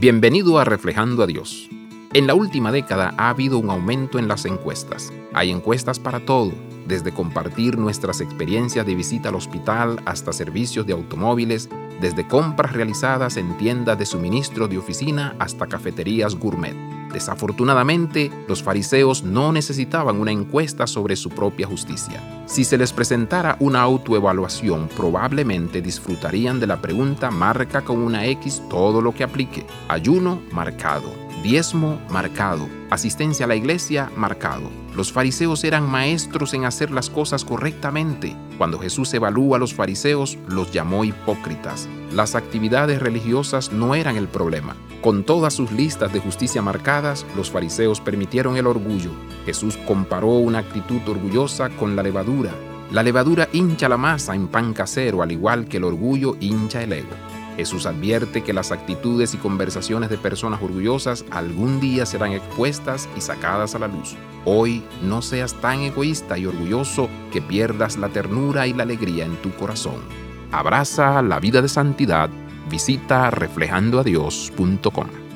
Bienvenido a Reflejando a Dios. En la última década ha habido un aumento en las encuestas. Hay encuestas para todo, desde compartir nuestras experiencias de visita al hospital hasta servicios de automóviles, desde compras realizadas en tiendas de suministro de oficina hasta cafeterías gourmet. Desafortunadamente, los fariseos no necesitaban una encuesta sobre su propia justicia. Si se les presentara una autoevaluación, probablemente disfrutarían de la pregunta marca con una X todo lo que aplique. Ayuno marcado, diezmo marcado, asistencia a la iglesia marcado. Los fariseos eran maestros en hacer las cosas correctamente. Cuando Jesús evalúa a los fariseos, los llamó hipócritas. Las actividades religiosas no eran el problema. Con todas sus listas de justicia marcadas, los fariseos permitieron el orgullo. Jesús comparó una actitud orgullosa con la levadura. La levadura hincha la masa en pan casero, al igual que el orgullo hincha el ego. Jesús advierte que las actitudes y conversaciones de personas orgullosas algún día serán expuestas y sacadas a la luz. Hoy no seas tan egoísta y orgulloso que pierdas la ternura y la alegría en tu corazón. Abraza la vida de santidad Visita reflejandoadios.com.